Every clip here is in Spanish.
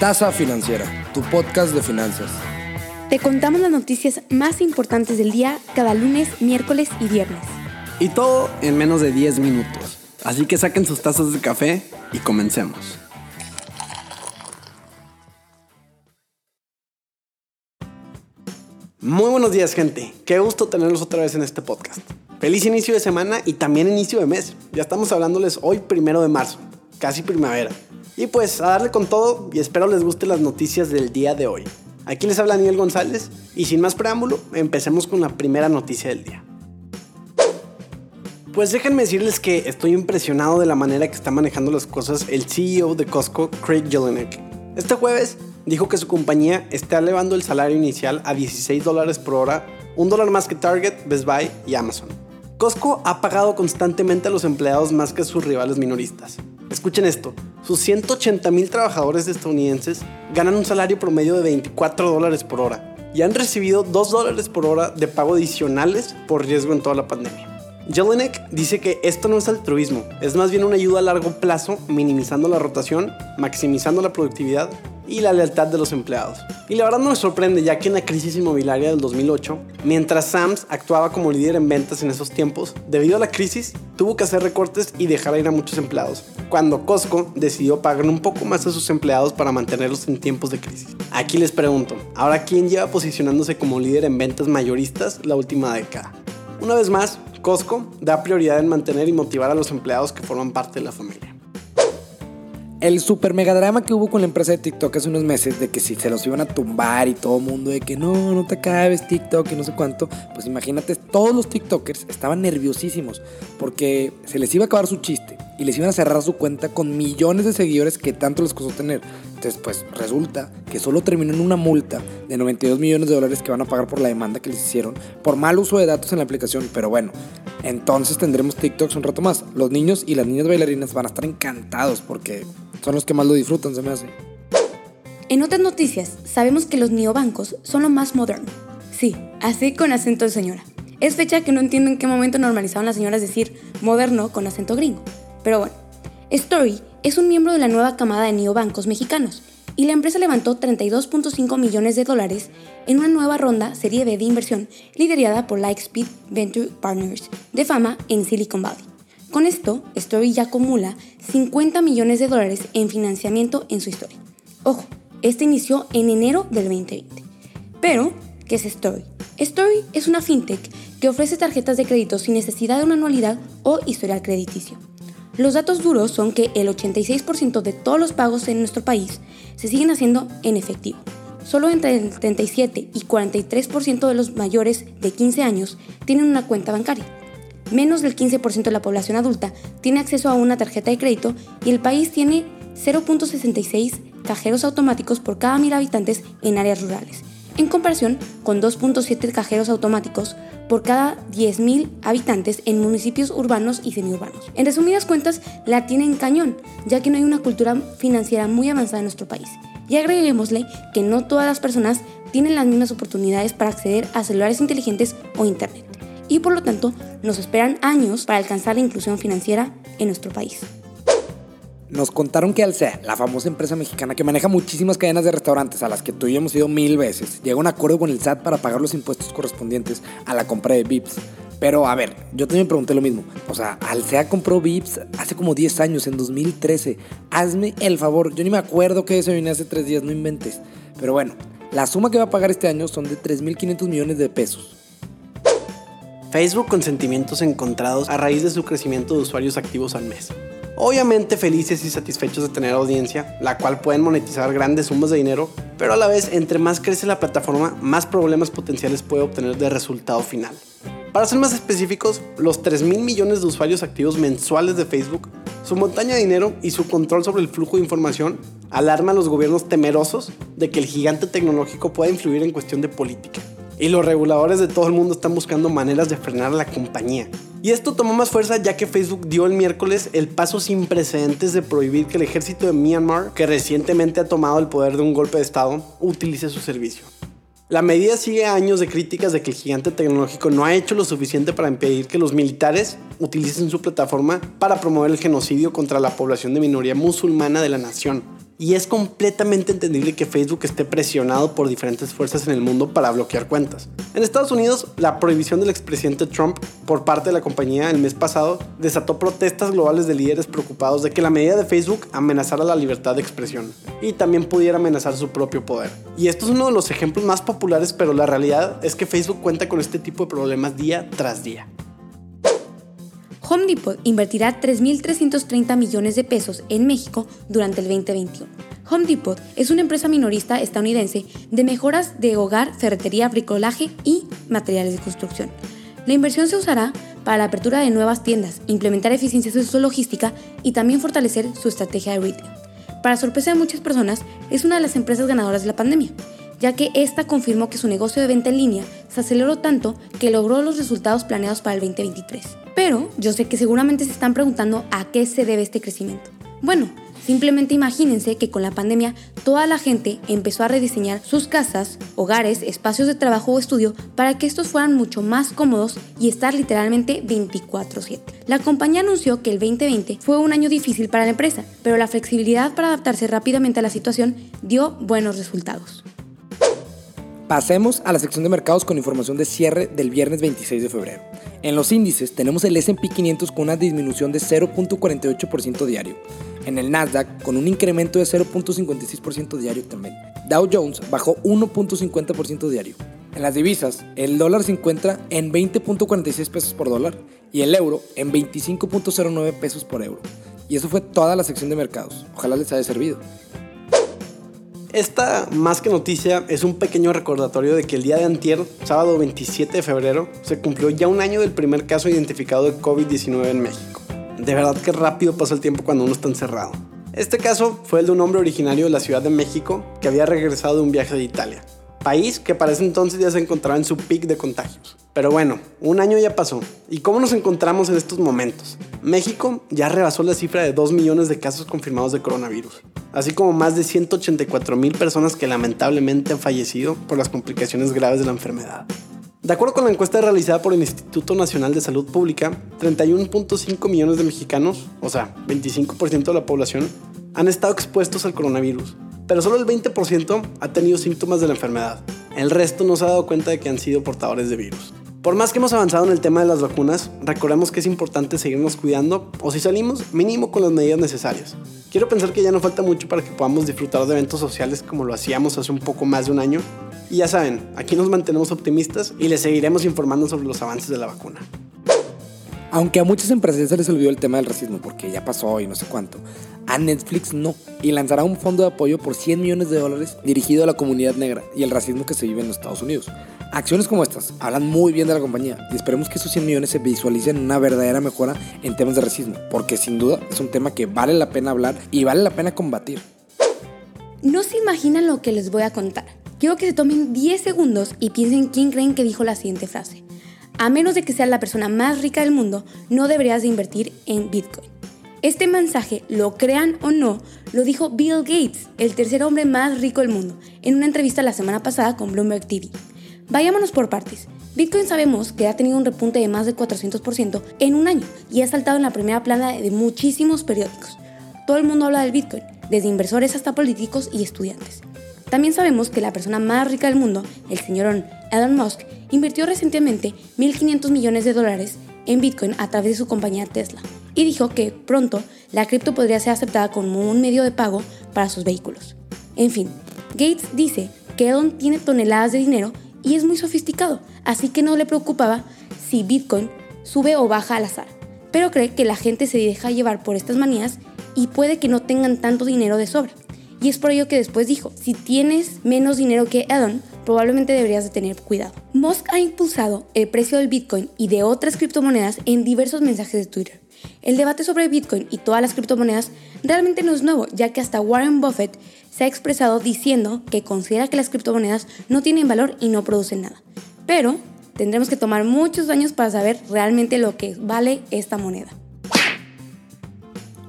Tasa Financiera, tu podcast de finanzas. Te contamos las noticias más importantes del día cada lunes, miércoles y viernes. Y todo en menos de 10 minutos. Así que saquen sus tazas de café y comencemos. Muy buenos días gente, qué gusto tenerlos otra vez en este podcast. Feliz inicio de semana y también inicio de mes. Ya estamos hablándoles hoy primero de marzo, casi primavera. Y pues a darle con todo y espero les guste las noticias del día de hoy. Aquí les habla Daniel González y sin más preámbulo, empecemos con la primera noticia del día. Pues déjenme decirles que estoy impresionado de la manera que está manejando las cosas el CEO de Costco, Craig Jelinek. Este jueves dijo que su compañía está elevando el salario inicial a 16 dólares por hora, un dólar más que Target, Best Buy y Amazon. Costco ha pagado constantemente a los empleados más que a sus rivales minoristas. Escuchen esto, sus 180 mil trabajadores estadounidenses ganan un salario promedio de 24 dólares por hora y han recibido 2 dólares por hora de pago adicionales por riesgo en toda la pandemia. Jelinek dice que esto no es altruismo, es más bien una ayuda a largo plazo, minimizando la rotación, maximizando la productividad y la lealtad de los empleados. Y la verdad no me sorprende ya que en la crisis inmobiliaria del 2008, mientras Sams actuaba como líder en ventas en esos tiempos, debido a la crisis tuvo que hacer recortes y dejar ir a muchos empleados, cuando Costco decidió pagar un poco más a sus empleados para mantenerlos en tiempos de crisis. Aquí les pregunto, ¿ahora quién lleva posicionándose como líder en ventas mayoristas la última década? Una vez más, Costco da prioridad en mantener y motivar a los empleados que forman parte de la familia. El super mega drama que hubo con la empresa de TikTok hace unos meses de que si se los iban a tumbar y todo el mundo de que no, no te acabes TikTok y no sé cuánto, pues imagínate, todos los TikTokers estaban nerviosísimos porque se les iba a acabar su chiste y les iban a cerrar su cuenta con millones de seguidores que tanto les costó tener. Pues resulta que solo terminó en una multa de 92 millones de dólares que van a pagar por la demanda que les hicieron por mal uso de datos en la aplicación. Pero bueno, entonces tendremos TikToks un rato más. Los niños y las niñas bailarinas van a estar encantados porque son los que más lo disfrutan, se me hace. En otras noticias, sabemos que los neobancos son lo más moderno. Sí, así con acento de señora. Es fecha que no entiendo en qué momento normalizaron las señoras decir moderno con acento gringo. Pero bueno, Story es un miembro de la nueva camada de neobancos mexicanos y la empresa levantó 32.5 millones de dólares en una nueva ronda serie B de inversión liderada por Lightspeed Venture Partners de fama en Silicon Valley. Con esto, Story ya acumula 50 millones de dólares en financiamiento en su historia. Ojo, este inició en enero del 2020. Pero, ¿qué es Story? Story es una fintech que ofrece tarjetas de crédito sin necesidad de una anualidad o historial crediticio. Los datos duros son que el 86% de todos los pagos en nuestro país se siguen haciendo en efectivo. Solo entre el 37 y 43% de los mayores de 15 años tienen una cuenta bancaria. Menos del 15% de la población adulta tiene acceso a una tarjeta de crédito y el país tiene 0.66 cajeros automáticos por cada mil habitantes en áreas rurales, en comparación con 2.7 cajeros automáticos por cada 10.000 habitantes en municipios urbanos y semiurbanos. En resumidas cuentas, la tienen cañón, ya que no hay una cultura financiera muy avanzada en nuestro país. Y agreguémosle que no todas las personas tienen las mismas oportunidades para acceder a celulares inteligentes o Internet. Y por lo tanto, nos esperan años para alcanzar la inclusión financiera en nuestro país. Nos contaron que Alsea, la famosa empresa mexicana que maneja muchísimas cadenas de restaurantes a las que tú ido mil veces, llegó a un acuerdo con el SAT para pagar los impuestos correspondientes a la compra de VIPs. Pero a ver, yo también pregunté lo mismo. O sea, Alsea compró VIPs hace como 10 años, en 2013. Hazme el favor, yo ni me acuerdo que eso vine hace 3 días, no inventes. Pero bueno, la suma que va a pagar este año son de 3.500 millones de pesos. Facebook con sentimientos encontrados a raíz de su crecimiento de usuarios activos al mes. Obviamente felices y satisfechos de tener audiencia, la cual pueden monetizar grandes sumas de dinero, pero a la vez entre más crece la plataforma, más problemas potenciales puede obtener de resultado final. Para ser más específicos, los 3 mil millones de usuarios activos mensuales de Facebook, su montaña de dinero y su control sobre el flujo de información alarma a los gobiernos temerosos de que el gigante tecnológico pueda influir en cuestión de política. Y los reguladores de todo el mundo están buscando maneras de frenar a la compañía. Y esto tomó más fuerza ya que Facebook dio el miércoles el paso sin precedentes de prohibir que el ejército de Myanmar, que recientemente ha tomado el poder de un golpe de Estado, utilice su servicio. La medida sigue años de críticas de que el gigante tecnológico no ha hecho lo suficiente para impedir que los militares utilicen su plataforma para promover el genocidio contra la población de minoría musulmana de la nación. Y es completamente entendible que Facebook esté presionado por diferentes fuerzas en el mundo para bloquear cuentas. En Estados Unidos, la prohibición del expresidente Trump por parte de la compañía el mes pasado desató protestas globales de líderes preocupados de que la medida de Facebook amenazara la libertad de expresión y también pudiera amenazar su propio poder. Y esto es uno de los ejemplos más populares, pero la realidad es que Facebook cuenta con este tipo de problemas día tras día. Home Depot invertirá 3.330 millones de pesos en México durante el 2021. Home Depot es una empresa minorista estadounidense de mejoras de hogar, ferretería, bricolaje y materiales de construcción. La inversión se usará para la apertura de nuevas tiendas, implementar eficiencias en su logística y también fortalecer su estrategia de retail. Para sorpresa de muchas personas, es una de las empresas ganadoras de la pandemia, ya que esta confirmó que su negocio de venta en línea se aceleró tanto que logró los resultados planeados para el 2023. Pero yo sé que seguramente se están preguntando a qué se debe este crecimiento. Bueno, simplemente imagínense que con la pandemia toda la gente empezó a rediseñar sus casas, hogares, espacios de trabajo o estudio para que estos fueran mucho más cómodos y estar literalmente 24/7. La compañía anunció que el 2020 fue un año difícil para la empresa, pero la flexibilidad para adaptarse rápidamente a la situación dio buenos resultados. Pasemos a la sección de mercados con información de cierre del viernes 26 de febrero. En los índices tenemos el SP 500 con una disminución de 0.48% diario. En el Nasdaq con un incremento de 0.56% diario también. Dow Jones bajó 1.50% diario. En las divisas, el dólar se encuentra en 20.46 pesos por dólar y el euro en 25.09 pesos por euro. Y eso fue toda la sección de mercados. Ojalá les haya servido. Esta más que noticia es un pequeño recordatorio de que el día de antier, sábado 27 de febrero, se cumplió ya un año del primer caso identificado de COVID-19 en México. De verdad que rápido pasa el tiempo cuando uno está encerrado. Este caso fue el de un hombre originario de la Ciudad de México que había regresado de un viaje de Italia, país que para ese entonces ya se encontraba en su pic de contagios. Pero bueno, un año ya pasó. ¿Y cómo nos encontramos en estos momentos? México ya rebasó la cifra de 2 millones de casos confirmados de coronavirus así como más de 184 mil personas que lamentablemente han fallecido por las complicaciones graves de la enfermedad. De acuerdo con la encuesta realizada por el Instituto Nacional de Salud Pública, 31.5 millones de mexicanos, o sea, 25% de la población, han estado expuestos al coronavirus, pero solo el 20% ha tenido síntomas de la enfermedad. El resto no se ha dado cuenta de que han sido portadores de virus. Por más que hemos avanzado en el tema de las vacunas, recordemos que es importante seguirnos cuidando o si salimos, mínimo con las medidas necesarias. Quiero pensar que ya no falta mucho para que podamos disfrutar de eventos sociales como lo hacíamos hace un poco más de un año. Y ya saben, aquí nos mantenemos optimistas y les seguiremos informando sobre los avances de la vacuna. Aunque a muchas empresas se les olvidó el tema del racismo porque ya pasó y no sé cuánto, a Netflix no. Y lanzará un fondo de apoyo por 100 millones de dólares dirigido a la comunidad negra y el racismo que se vive en los Estados Unidos. Acciones como estas hablan muy bien de la compañía y esperemos que esos 100 millones se visualicen en una verdadera mejora en temas de racismo, porque sin duda es un tema que vale la pena hablar y vale la pena combatir. No se imaginan lo que les voy a contar. Quiero que se tomen 10 segundos y piensen quién creen que dijo la siguiente frase. A menos de que seas la persona más rica del mundo, no deberías de invertir en Bitcoin. Este mensaje, lo crean o no, lo dijo Bill Gates, el tercer hombre más rico del mundo, en una entrevista la semana pasada con Bloomberg TV. Vayámonos por partes. Bitcoin sabemos que ha tenido un repunte de más de 400% en un año y ha saltado en la primera plana de muchísimos periódicos. Todo el mundo habla del Bitcoin, desde inversores hasta políticos y estudiantes. También sabemos que la persona más rica del mundo, el señor Elon Musk, invirtió recientemente 1.500 millones de dólares en Bitcoin a través de su compañía Tesla y dijo que pronto la cripto podría ser aceptada como un medio de pago para sus vehículos. En fin, Gates dice que Elon tiene toneladas de dinero y es muy sofisticado, así que no le preocupaba si Bitcoin sube o baja al azar, pero cree que la gente se deja llevar por estas manías y puede que no tengan tanto dinero de sobra. Y es por ello que después dijo, si tienes menos dinero que Elon, probablemente deberías de tener cuidado. Musk ha impulsado el precio del Bitcoin y de otras criptomonedas en diversos mensajes de Twitter. El debate sobre Bitcoin y todas las criptomonedas realmente no es nuevo, ya que hasta Warren Buffett se ha expresado diciendo que considera que las criptomonedas no tienen valor y no producen nada. Pero tendremos que tomar muchos años para saber realmente lo que vale esta moneda.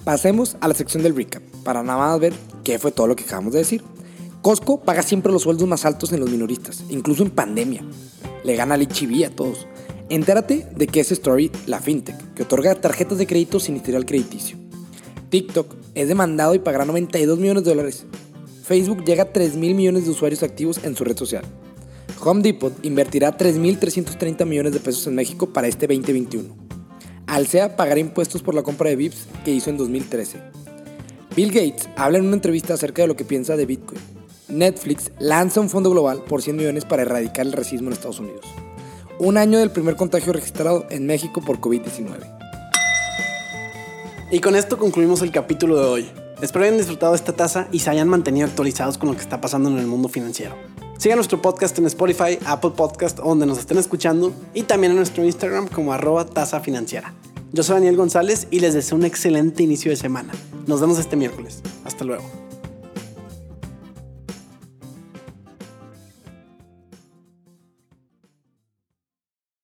Pasemos a la sección del recap, para nada más ver qué fue todo lo que acabamos de decir. Costco paga siempre los sueldos más altos en los minoristas, incluso en pandemia. Le gana al a todos. Entérate de qué es Story, la fintech, que otorga tarjetas de crédito sin historial crediticio. TikTok es demandado y pagará 92 millones de dólares. Facebook llega a 3 mil millones de usuarios activos en su red social. Home Depot invertirá 3.330 millones de pesos en México para este 2021. Alsea pagará impuestos por la compra de VIPs que hizo en 2013. Bill Gates habla en una entrevista acerca de lo que piensa de Bitcoin. Netflix lanza un fondo global por 100 millones para erradicar el racismo en Estados Unidos. Un año del primer contagio registrado en México por COVID-19. Y con esto concluimos el capítulo de hoy. Espero hayan disfrutado esta taza y se hayan mantenido actualizados con lo que está pasando en el mundo financiero. Sigan nuestro podcast en Spotify, Apple Podcast donde nos estén escuchando y también en nuestro Instagram como arroba tasa financiera. Yo soy Daniel González y les deseo un excelente inicio de semana. Nos vemos este miércoles. Hasta luego.